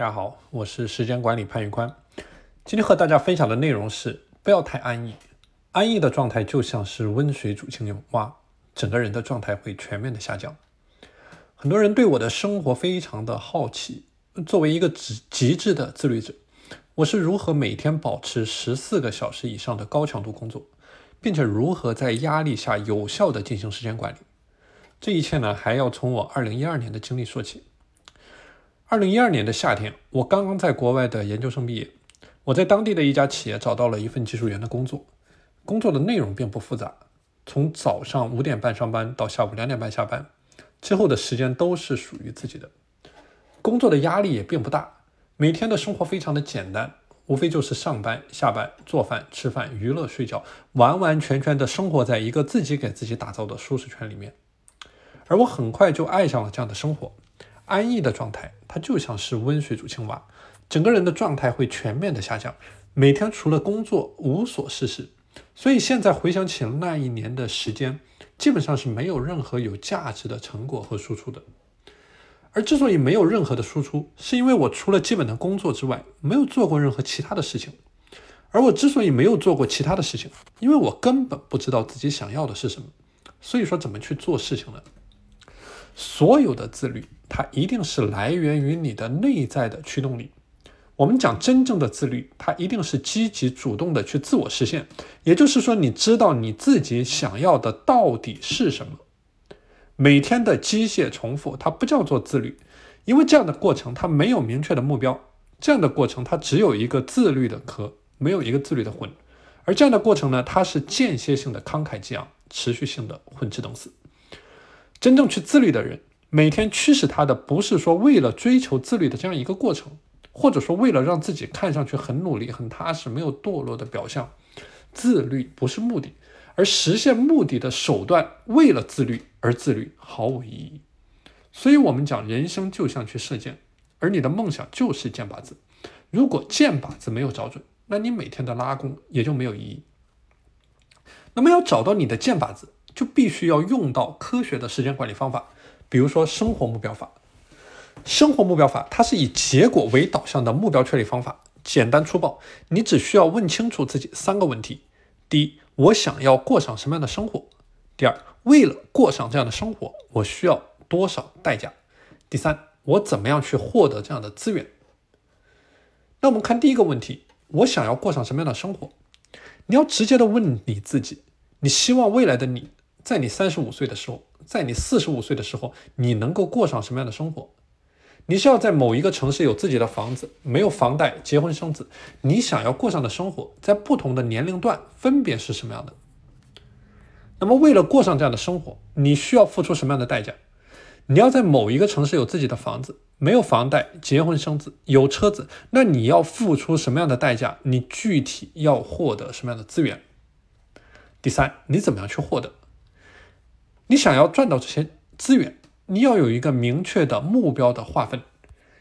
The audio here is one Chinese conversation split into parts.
大家好，我是时间管理潘玉宽。今天和大家分享的内容是：不要太安逸。安逸的状态就像是温水煮青蛙，整个人的状态会全面的下降。很多人对我的生活非常的好奇。作为一个极极致的自律者，我是如何每天保持十四个小时以上的高强度工作，并且如何在压力下有效的进行时间管理？这一切呢，还要从我二零一二年的经历说起。二零一二年的夏天，我刚刚在国外的研究生毕业，我在当地的一家企业找到了一份技术员的工作。工作的内容并不复杂，从早上五点半上班到下午两点半下班，之后的时间都是属于自己的。工作的压力也并不大，每天的生活非常的简单，无非就是上班、下班、做饭、吃饭、娱乐、睡觉，完完全全的生活在一个自己给自己打造的舒适圈里面。而我很快就爱上了这样的生活。安逸的状态，它就像是温水煮青蛙，整个人的状态会全面的下降，每天除了工作无所事事。所以现在回想起那一年的时间，基本上是没有任何有价值的成果和输出的。而之所以没有任何的输出，是因为我除了基本的工作之外，没有做过任何其他的事情。而我之所以没有做过其他的事情，因为我根本不知道自己想要的是什么。所以说，怎么去做事情呢？所有的自律。它一定是来源于你的内在的驱动力。我们讲真正的自律，它一定是积极主动的去自我实现。也就是说，你知道你自己想要的到底是什么。每天的机械重复，它不叫做自律，因为这样的过程它没有明确的目标。这样的过程它只有一个自律的壳，没有一个自律的魂。而这样的过程呢，它是间歇性的慷慨激昂，持续性的混吃等死。真正去自律的人。每天驱使他的不是说为了追求自律的这样一个过程，或者说为了让自己看上去很努力、很踏实、没有堕落的表象。自律不是目的，而实现目的的手段，为了自律而自律毫无意义。所以，我们讲人生就像去射箭，而你的梦想就是箭靶子。如果箭靶子没有找准，那你每天的拉弓也就没有意义。那么，要找到你的箭靶子，就必须要用到科学的时间管理方法。比如说生活目标法，生活目标法它是以结果为导向的目标确立方法，简单粗暴。你只需要问清楚自己三个问题：第一，我想要过上什么样的生活？第二，为了过上这样的生活，我需要多少代价？第三，我怎么样去获得这样的资源？那我们看第一个问题：我想要过上什么样的生活？你要直接的问你自己，你希望未来的你在你三十五岁的时候。在你四十五岁的时候，你能够过上什么样的生活？你是要在某一个城市有自己的房子，没有房贷，结婚生子？你想要过上的生活，在不同的年龄段分别是什么样的？那么，为了过上这样的生活，你需要付出什么样的代价？你要在某一个城市有自己的房子，没有房贷，结婚生子，有车子，那你要付出什么样的代价？你具体要获得什么样的资源？第三，你怎么样去获得？你想要赚到这些资源，你要有一个明确的目标的划分。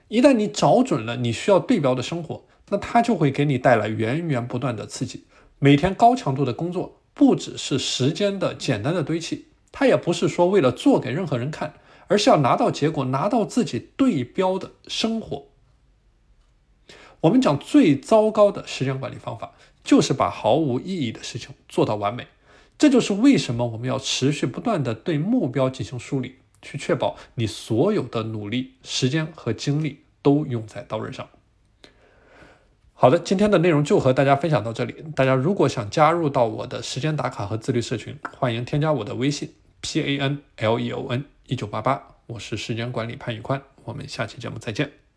一旦你找准了你需要对标的生活，那它就会给你带来源源不断的刺激。每天高强度的工作，不只是时间的简单的堆砌，它也不是说为了做给任何人看，而是要拿到结果，拿到自己对标的生活。我们讲最糟糕的时间管理方法，就是把毫无意义的事情做到完美。这就是为什么我们要持续不断的对目标进行梳理，去确保你所有的努力、时间和精力都用在刀刃上。好的，今天的内容就和大家分享到这里。大家如果想加入到我的时间打卡和自律社群，欢迎添加我的微信 p a n l e o n 一九八八，我是时间管理潘宇宽，我们下期节目再见。